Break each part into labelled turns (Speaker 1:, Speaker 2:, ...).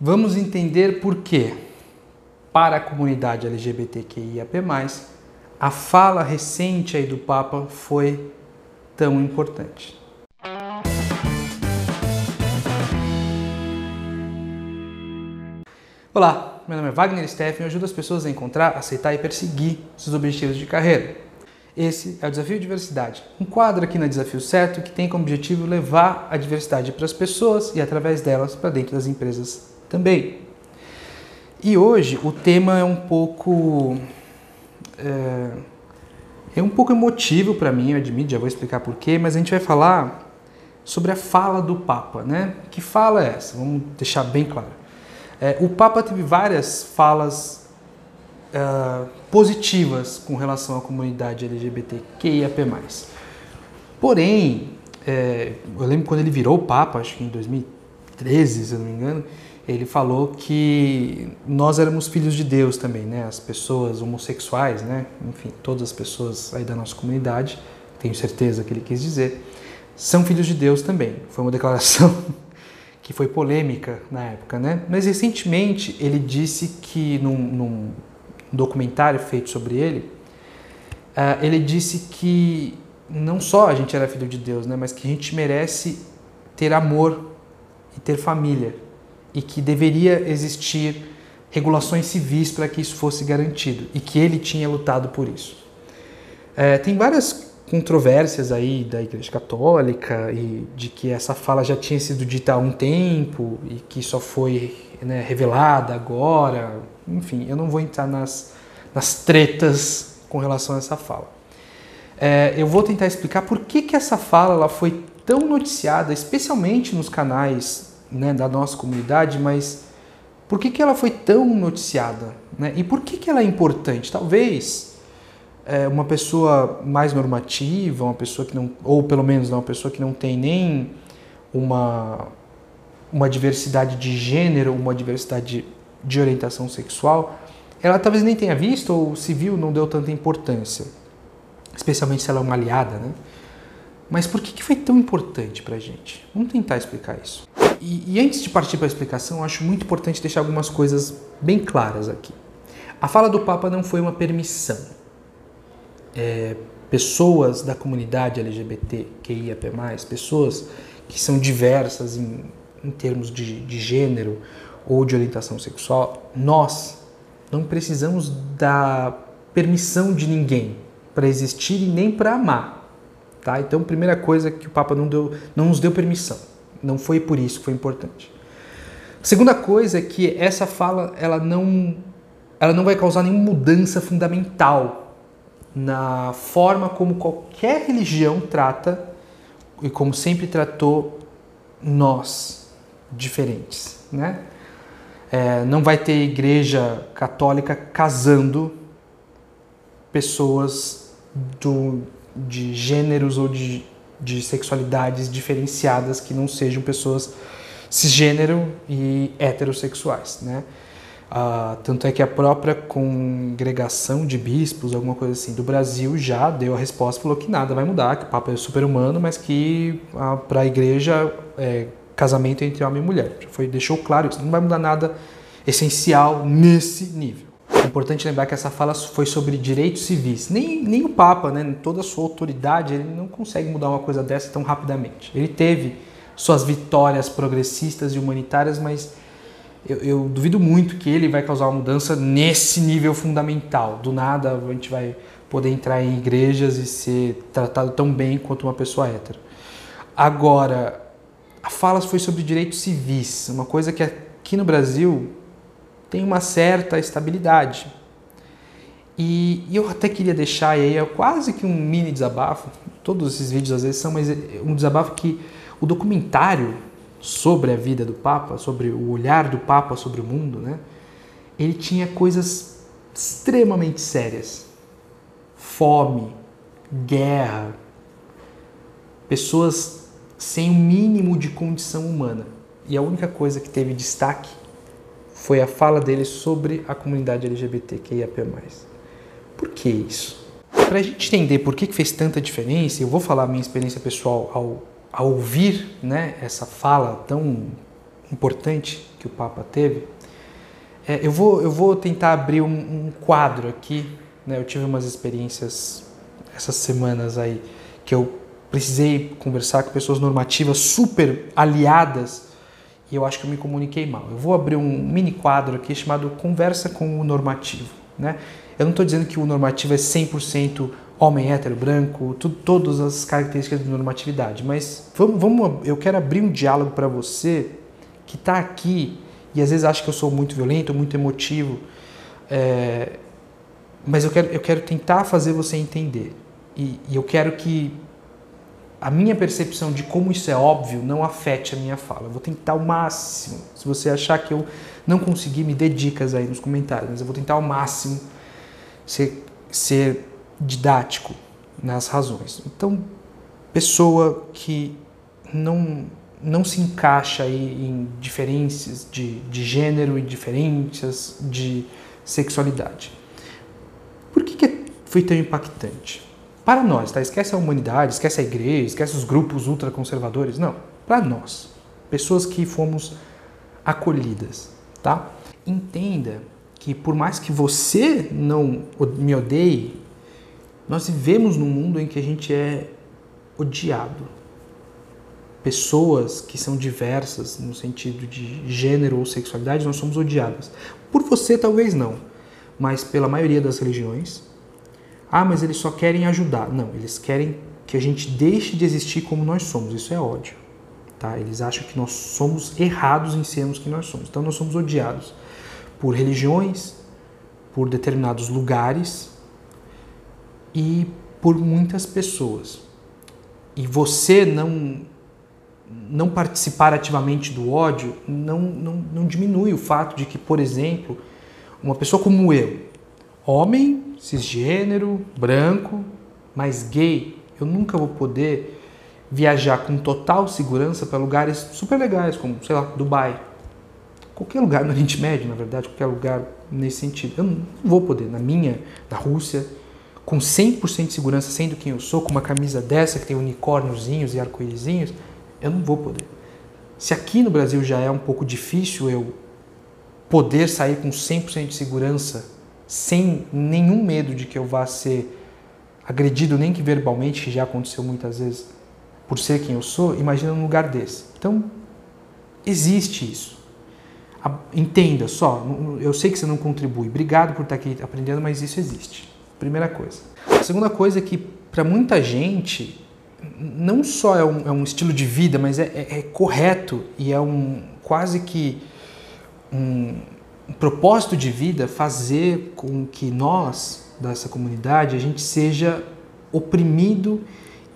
Speaker 1: Vamos entender por que, para a comunidade LGBTQIAP+, a fala recente aí do Papa foi tão importante. Olá, meu nome é Wagner Steffen e eu ajudo as pessoas a encontrar, aceitar e perseguir seus objetivos de carreira. Esse é o Desafio Diversidade, um quadro aqui na Desafio Certo que tem como objetivo levar a diversidade para as pessoas e, através delas, para dentro das empresas também. E hoje o tema é um pouco. É, é um pouco emotivo para mim, eu admito, já vou explicar porquê, mas a gente vai falar sobre a fala do Papa, né? Que fala é essa? Vamos deixar bem claro. É, o Papa teve várias falas uh, positivas com relação à comunidade LGBTQIAP+. Porém, é, eu lembro quando ele virou Papa, acho que em 2013, se eu não me engano, ele falou que nós éramos filhos de Deus também, né? As pessoas homossexuais, né? Enfim, todas as pessoas aí da nossa comunidade, tenho certeza que ele quis dizer, são filhos de Deus também. Foi uma declaração que foi polêmica na época, né? Mas recentemente ele disse que num, num documentário feito sobre ele, uh, ele disse que não só a gente era filho de Deus, né? Mas que a gente merece ter amor e ter família e que deveria existir regulações civis para que isso fosse garantido e que ele tinha lutado por isso. É, tem várias controvérsias aí da Igreja Católica e de que essa fala já tinha sido dita há um tempo e que só foi né, revelada agora. Enfim, eu não vou entrar nas, nas tretas com relação a essa fala. É, eu vou tentar explicar por que, que essa fala ela foi tão noticiada, especialmente nos canais né, da nossa comunidade, mas por que, que ela foi tão noticiada? Né? E por que, que ela é importante? Talvez é, uma pessoa mais normativa, uma pessoa que não, ou pelo menos uma pessoa que não tem nem uma, uma diversidade de gênero, uma diversidade de orientação sexual, ela talvez nem tenha visto ou se viu não deu tanta importância, especialmente se ela é uma aliada, né? Mas por que, que foi tão importante para gente? Vamos tentar explicar isso. E, e antes de partir para a explicação, acho muito importante deixar algumas coisas bem claras aqui. A fala do Papa não foi uma permissão é, pessoas da comunidade LGBTQIAP+, pessoas que são diversas em, em termos de, de gênero ou de orientação sexual, nós não precisamos da permissão de ninguém para existir e nem para amar. Tá? Então, primeira coisa que o Papa não, deu, não nos deu permissão. Não foi por isso que foi importante. Segunda coisa é que essa fala ela não, ela não vai causar nenhuma mudança fundamental na forma como qualquer religião trata e como sempre tratou nós diferentes, né? É, não vai ter igreja católica casando pessoas do, de gêneros ou de, de sexualidades diferenciadas que não sejam pessoas cisgênero e heterossexuais, né? Ah, tanto é que a própria congregação de bispos, alguma coisa assim, do Brasil já deu a resposta, falou que nada vai mudar, que o Papa é super humano, mas que para a igreja é casamento entre homem e mulher. Já foi, deixou claro isso, não vai mudar nada essencial nesse nível. Importante lembrar que essa fala foi sobre direitos civis. Nem, nem o Papa, né, toda a sua autoridade, ele não consegue mudar uma coisa dessa tão rapidamente. Ele teve suas vitórias progressistas e humanitárias, mas eu, eu, duvido muito que ele vai causar uma mudança nesse nível fundamental. Do nada a gente vai poder entrar em igrejas e ser tratado tão bem quanto uma pessoa hétero. Agora, a fala foi sobre direitos civis, uma coisa que aqui no Brasil tem uma certa estabilidade. E, e eu até queria deixar aí é quase que um mini desabafo. Todos esses vídeos às vezes são, mas é um desabafo que o documentário sobre a vida do Papa, sobre o olhar do Papa sobre o mundo, né? ele tinha coisas extremamente sérias. Fome, guerra, pessoas sem o mínimo de condição humana. E a única coisa que teve destaque foi a fala dele sobre a comunidade LGBTQIAP+. Por que isso? Para a gente entender por que fez tanta diferença, eu vou falar a minha experiência pessoal ao a ouvir né, essa fala tão importante que o Papa teve. É, eu, vou, eu vou tentar abrir um, um quadro aqui. Né? Eu tive umas experiências essas semanas aí que eu precisei conversar com pessoas normativas super aliadas e eu acho que eu me comuniquei mal. Eu vou abrir um mini quadro aqui chamado Conversa com o Normativo. Né? Eu não estou dizendo que o normativo é 100% homem hétero, branco, tudo, todas as características de normatividade, mas vamos, vamos eu quero abrir um diálogo para você que está aqui e às vezes acha que eu sou muito violento, muito emotivo, é, mas eu quero, eu quero tentar fazer você entender. E, e eu quero que a minha percepção de como isso é óbvio não afete a minha fala. Eu vou tentar o máximo. Se você achar que eu não consegui, me dê dicas aí nos comentários, mas eu vou tentar ao máximo ser, ser didático nas razões. Então, pessoa que não, não se encaixa aí em diferenças de, de gênero e diferenças de sexualidade. Por que, que foi tão impactante? Para nós, tá? Esquece a humanidade, esquece a igreja, esquece os grupos ultraconservadores. Não, para nós, pessoas que fomos acolhidas, tá? Entenda que por mais que você não me odeie, nós vivemos num mundo em que a gente é odiado. Pessoas que são diversas no sentido de gênero ou sexualidade, nós somos odiadas. Por você talvez não, mas pela maioria das religiões, ah, mas eles só querem ajudar. Não, eles querem que a gente deixe de existir como nós somos. Isso é ódio. Tá? Eles acham que nós somos errados em sermos que nós somos. Então nós somos odiados por religiões, por determinados lugares e por muitas pessoas. E você não não participar ativamente do ódio não, não, não diminui o fato de que, por exemplo, uma pessoa como eu, homem, cisgênero, branco, mas gay, eu nunca vou poder viajar com total segurança para lugares super legais, como, sei lá, Dubai. Qualquer lugar no Oriente Médio, na verdade, qualquer lugar nesse sentido. Eu não vou poder, na minha, na Rússia, com 100% de segurança, sendo quem eu sou, com uma camisa dessa que tem unicórniozinhos e arco-írisinhos, eu não vou poder. Se aqui no Brasil já é um pouco difícil eu poder sair com 100% de segurança sem nenhum medo de que eu vá ser agredido, nem que verbalmente, que já aconteceu muitas vezes, por ser quem eu sou, imagina num lugar desse. Então, existe isso. Entenda só, eu sei que você não contribui, obrigado por estar aqui aprendendo, mas isso existe. Primeira coisa. A segunda coisa é que, para muita gente, não só é um, é um, estilo de vida, mas é, é, é correto e é um quase que um, um propósito de vida fazer com que nós, dessa comunidade, a gente seja oprimido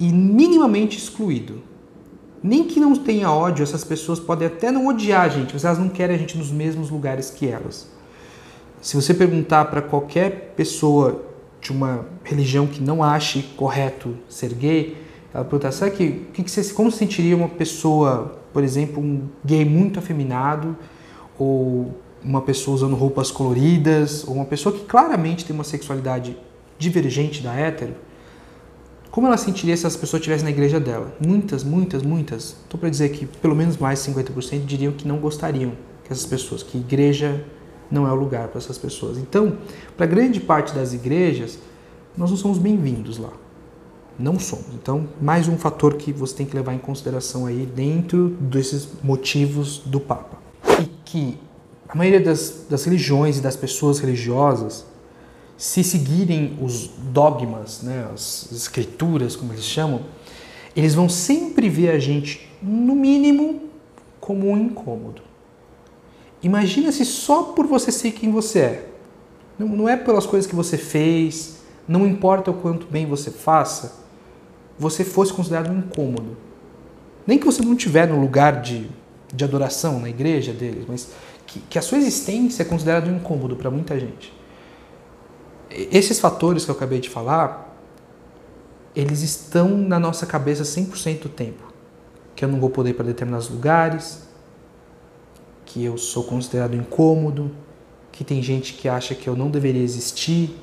Speaker 1: e minimamente excluído. Nem que não tenha ódio, essas pessoas podem até não odiar a gente, mas elas não querem a gente nos mesmos lugares que elas. Se você perguntar para qualquer pessoa de uma religião que não ache correto ser gay, ela pergunta, sabe que, que, que você, como se sentiria uma pessoa, por exemplo, um gay muito afeminado ou uma pessoa usando roupas coloridas, ou uma pessoa que claramente tem uma sexualidade divergente da hétero, como ela sentiria se as pessoas estivessem na igreja dela? Muitas, muitas, muitas, estou para dizer que pelo menos mais de 50% diriam que não gostariam que essas pessoas, que igreja não é o lugar para essas pessoas. Então, para grande parte das igrejas, nós não somos bem-vindos lá. Não somos. Então, mais um fator que você tem que levar em consideração aí dentro desses motivos do Papa. E que a maioria das, das religiões e das pessoas religiosas, se seguirem os dogmas, né, as escrituras, como eles chamam, eles vão sempre ver a gente, no mínimo, como um incômodo. Imagina se só por você ser quem você é, não, não é pelas coisas que você fez, não importa o quanto bem você faça, você fosse considerado um incômodo. Nem que você não estiver no lugar de, de adoração na igreja deles, mas que, que a sua existência é considerada um incômodo para muita gente. Esses fatores que eu acabei de falar, eles estão na nossa cabeça 100% do tempo. Que eu não vou poder ir para determinados lugares, que eu sou considerado incômodo, que tem gente que acha que eu não deveria existir,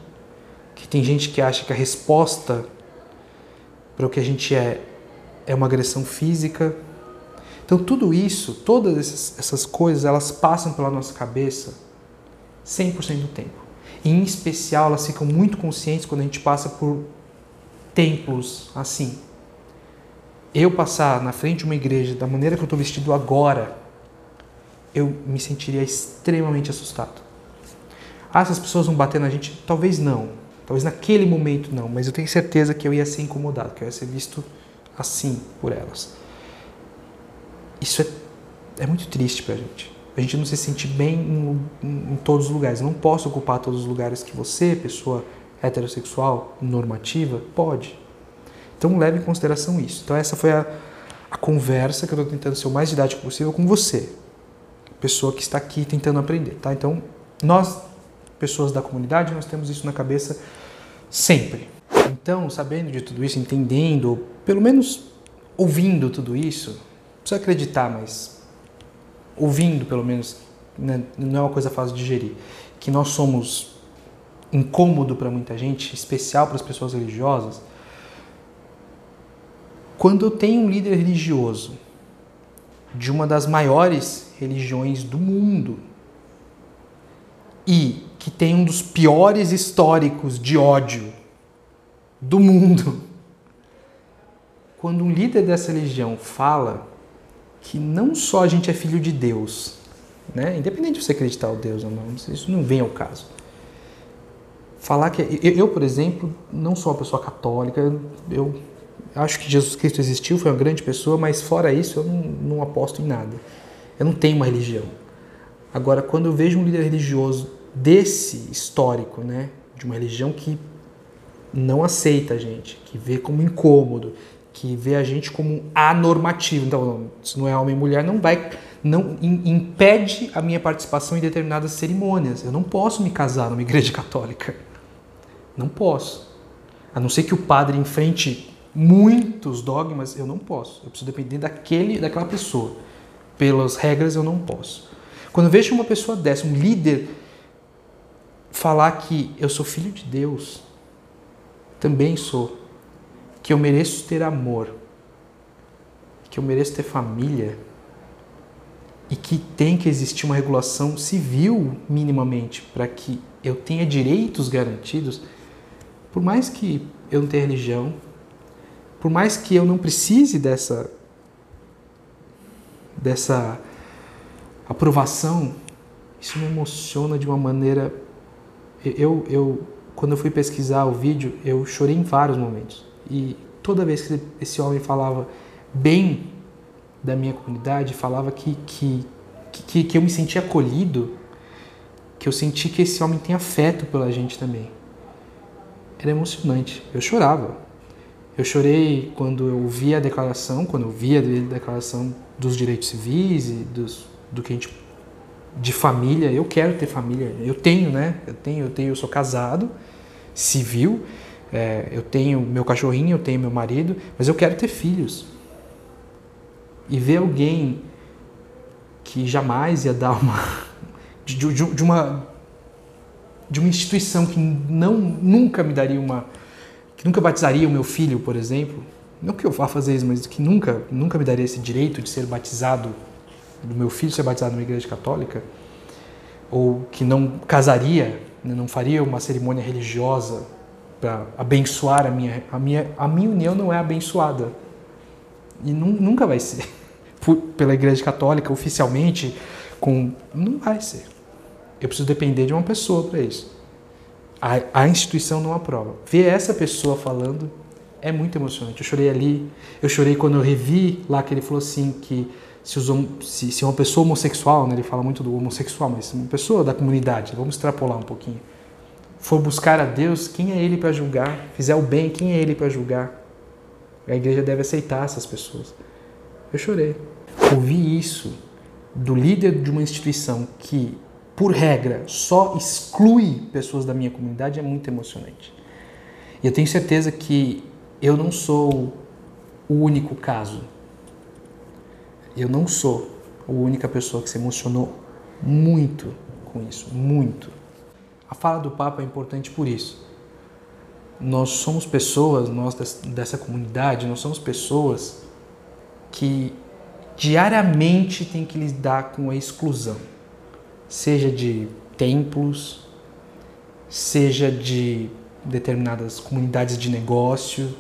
Speaker 1: que tem gente que acha que a resposta para o que a gente é é uma agressão física. Então tudo isso, todas essas, coisas, elas passam pela nossa cabeça 100% do tempo. E, em especial, elas ficam muito conscientes quando a gente passa por templos assim. Eu passar na frente de uma igreja da maneira que eu estou vestido agora, eu me sentiria extremamente assustado. Ah, essas pessoas vão bater na gente? Talvez não. Talvez naquele momento não, mas eu tenho certeza que eu ia ser incomodado, que eu ia ser visto assim por elas. Isso é, é muito triste pra gente. A gente não se sente bem em, em, em todos os lugares. Não posso ocupar todos os lugares que você, pessoa heterossexual, normativa, pode. Então leve em consideração isso. Então essa foi a, a conversa que eu estou tentando ser o mais didático possível com você, pessoa que está aqui tentando aprender, tá? Então nós, pessoas da comunidade, nós temos isso na cabeça sempre. Então, sabendo de tudo isso, entendendo, pelo menos ouvindo tudo isso, precisa acreditar, mas ouvindo pelo menos, né, não é uma coisa fácil de digerir, que nós somos incômodo para muita gente, especial para as pessoas religiosas, quando eu tenho um líder religioso de uma das maiores religiões do mundo e que tem um dos piores históricos de ódio do mundo, quando um líder dessa religião fala que não só a gente é filho de Deus, né? independente de você acreditar em Deus ou não, isso não vem ao caso falar que eu, por exemplo, não sou uma pessoa católica, eu acho que Jesus Cristo existiu, foi uma grande pessoa, mas fora isso eu não, não aposto em nada. Eu não tenho uma religião. Agora, quando eu vejo um líder religioso desse histórico, né, de uma religião que não aceita a gente, que vê como incômodo, que vê a gente como anormativo. Então, se não é homem e mulher, não vai, não impede a minha participação em determinadas cerimônias. Eu não posso me casar numa igreja católica. Não posso. A não ser que o padre enfrente muitos dogmas, eu não posso. Eu preciso depender daquele, daquela pessoa. Pelas regras, eu não posso. Quando eu vejo uma pessoa dessa, um líder, falar que eu sou filho de Deus, também sou, que eu mereço ter amor, que eu mereço ter família. E que tem que existir uma regulação civil minimamente para que eu tenha direitos garantidos. Por mais que eu não tenha religião, por mais que eu não precise dessa dessa aprovação, isso me emociona de uma maneira eu eu quando eu fui pesquisar o vídeo, eu chorei em vários momentos. E toda vez que esse homem falava bem da minha comunidade, falava que, que, que, que eu me sentia acolhido, que eu senti que esse homem tem afeto pela gente também era emocionante. Eu chorava. Eu chorei quando eu vi a declaração, quando eu vi a declaração dos direitos civis e dos, do que a gente de família. Eu quero ter família. Eu tenho, né? Eu tenho, eu tenho. Eu sou casado, civil. É, eu tenho meu cachorrinho, eu tenho meu marido, mas eu quero ter filhos. E ver alguém que jamais ia dar uma de, de, de uma de uma instituição que não nunca me daria uma que nunca batizaria o meu filho, por exemplo, não que eu vá fazer isso, mas que nunca nunca me daria esse direito de ser batizado do meu filho ser batizado numa igreja católica, ou que não casaria, né, não faria uma cerimônia religiosa para abençoar a minha a minha a minha união não é abençoada e nunca vai ser Por, pela igreja católica oficialmente com não vai ser eu preciso depender de uma pessoa para isso. A, a, instituição não aprova. Ver essa pessoa falando é muito emocionante. Eu chorei ali, eu chorei quando eu revi lá que ele falou assim que se, os, se, se uma pessoa homossexual, né, ele fala muito do homossexual, mas uma pessoa da comunidade, vamos extrapolar um pouquinho, for buscar a Deus, quem é ele para julgar? Fizer o bem, quem é ele para julgar? A igreja deve aceitar essas pessoas. Eu chorei. Ouvi isso do líder de uma instituição que por regra, só exclui pessoas da minha comunidade é muito emocionante. E eu tenho certeza que eu não sou o único caso. Eu não sou a única pessoa que se emocionou muito com isso, muito. A fala do Papa é importante por isso. Nós somos pessoas, nós dessa comunidade, nós somos pessoas que diariamente tem que lidar com a exclusão, seja de templos, seja de determinadas comunidades de negócio.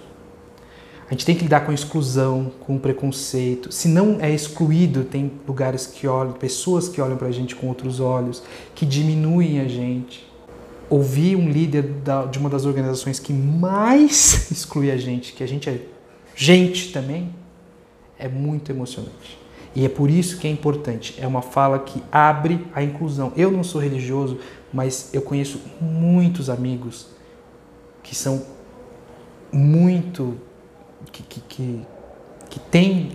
Speaker 1: A gente tem que lidar com a exclusão, com o preconceito. Se não é excluído, tem lugares que olham, pessoas que olham para a gente com outros olhos, que diminuem a gente. Ouvir um líder de uma das organizações que mais exclui a gente, que a gente é gente também, é muito emocionante. E é por isso que é importante. É uma fala que abre a inclusão. Eu não sou religioso, mas eu conheço muitos amigos que são muito. que, que, que, que têm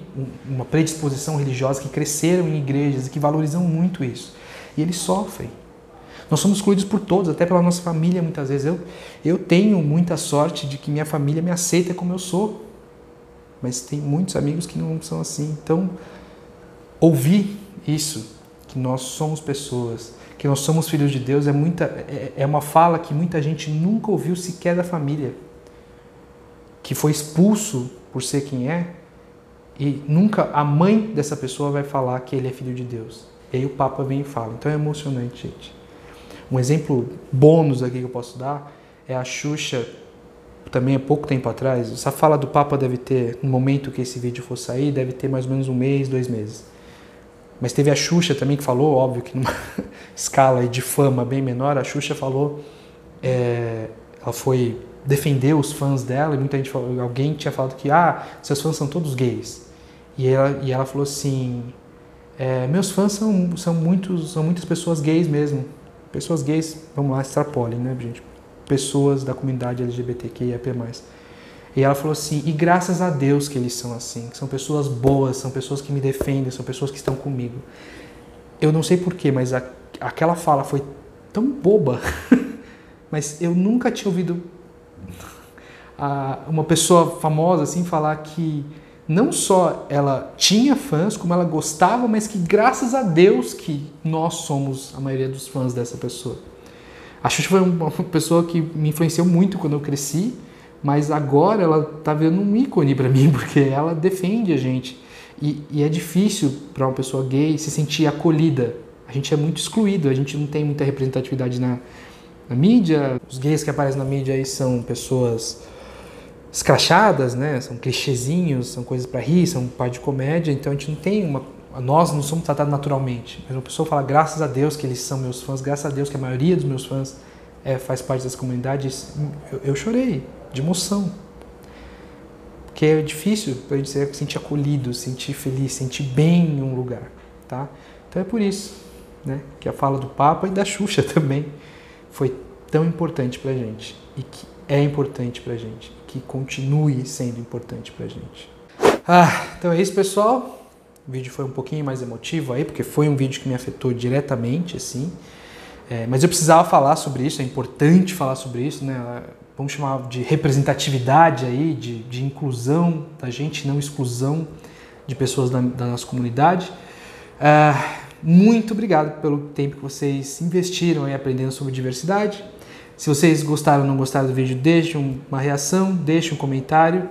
Speaker 1: uma predisposição religiosa, que cresceram em igrejas e que valorizam muito isso. E eles sofrem. Nós somos excluídos por todos, até pela nossa família muitas vezes. Eu, eu tenho muita sorte de que minha família me aceita como eu sou. Mas tem muitos amigos que não são assim. Então, ouvir isso, que nós somos pessoas, que nós somos filhos de Deus, é, muita, é, é uma fala que muita gente nunca ouviu sequer da família. Que foi expulso por ser quem é, e nunca a mãe dessa pessoa vai falar que ele é filho de Deus. E aí o Papa vem e fala. Então é emocionante, gente. Um exemplo bônus aqui que eu posso dar é a Xuxa, também há pouco tempo atrás. Essa fala do Papa deve ter, no momento que esse vídeo for sair, deve ter mais ou menos um mês, dois meses. Mas teve a Xuxa também que falou, óbvio que numa escala de fama bem menor, a Xuxa falou, é, ela foi defender os fãs dela e muita gente falou, alguém tinha falado que ah, seus fãs são todos gays. E ela, e ela falou assim, é, meus fãs são, são, muitos, são muitas pessoas gays mesmo. Pessoas gays, vamos lá, extrapolem, né, gente? Pessoas da comunidade LGBTQIAP+. E ela falou assim: e graças a Deus que eles são assim, são pessoas boas, são pessoas que me defendem, são pessoas que estão comigo. Eu não sei porquê, mas a, aquela fala foi tão boba, mas eu nunca tinha ouvido a, uma pessoa famosa assim falar que não só ela tinha fãs, como ela gostava, mas que graças a Deus que nós somos a maioria dos fãs dessa pessoa. A Xuxa foi uma pessoa que me influenciou muito quando eu cresci mas agora ela está vendo um ícone para mim, porque ela defende a gente. E, e é difícil para uma pessoa gay se sentir acolhida. A gente é muito excluído, a gente não tem muita representatividade na, na mídia. Os gays que aparecem na mídia aí são pessoas escrachadas, né? São clichêzinhos, são coisas para rir, são parte de comédia, então a gente não tem uma nós não somos tratados naturalmente. Mas uma pessoa fala graças a Deus que eles são meus fãs, graças a Deus que a maioria dos meus fãs é, faz parte das comunidades. Eu, eu chorei, de emoção. Porque é difícil para gente se sentir acolhido, sentir feliz, sentir bem em um lugar, tá? Então é por isso, né, que a fala do Papa e da Xuxa também foi tão importante para gente e que é importante para gente, que continue sendo importante para gente. Ah, então é isso, pessoal. O vídeo foi um pouquinho mais emotivo aí, porque foi um vídeo que me afetou diretamente, assim. É, mas eu precisava falar sobre isso, é importante falar sobre isso, né? vamos chamar de representatividade aí, de, de inclusão da gente, não exclusão de pessoas da, da nossa comunidade. É, muito obrigado pelo tempo que vocês investiram aí aprendendo sobre diversidade. Se vocês gostaram ou não gostaram do vídeo, deixem uma reação, deixem um comentário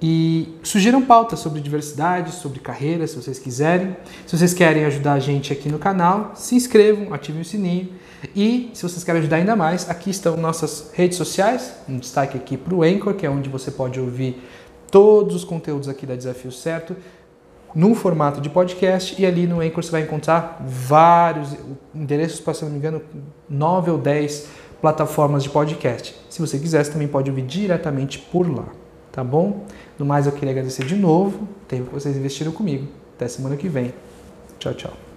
Speaker 1: e sugiram pautas sobre diversidade, sobre carreira, se vocês quiserem. Se vocês querem ajudar a gente aqui no canal, se inscrevam, ativem o sininho. E se vocês querem ajudar ainda mais, aqui estão nossas redes sociais, um destaque aqui para o Anchor, que é onde você pode ouvir todos os conteúdos aqui da Desafio Certo, num formato de podcast, e ali no Anchor você vai encontrar vários endereços, para se não me engano, 9 ou 10 plataformas de podcast. Se você quiser, você também pode ouvir diretamente por lá, tá bom? No mais, eu queria agradecer de novo o tempo que vocês investiram comigo. Até semana que vem. Tchau, tchau.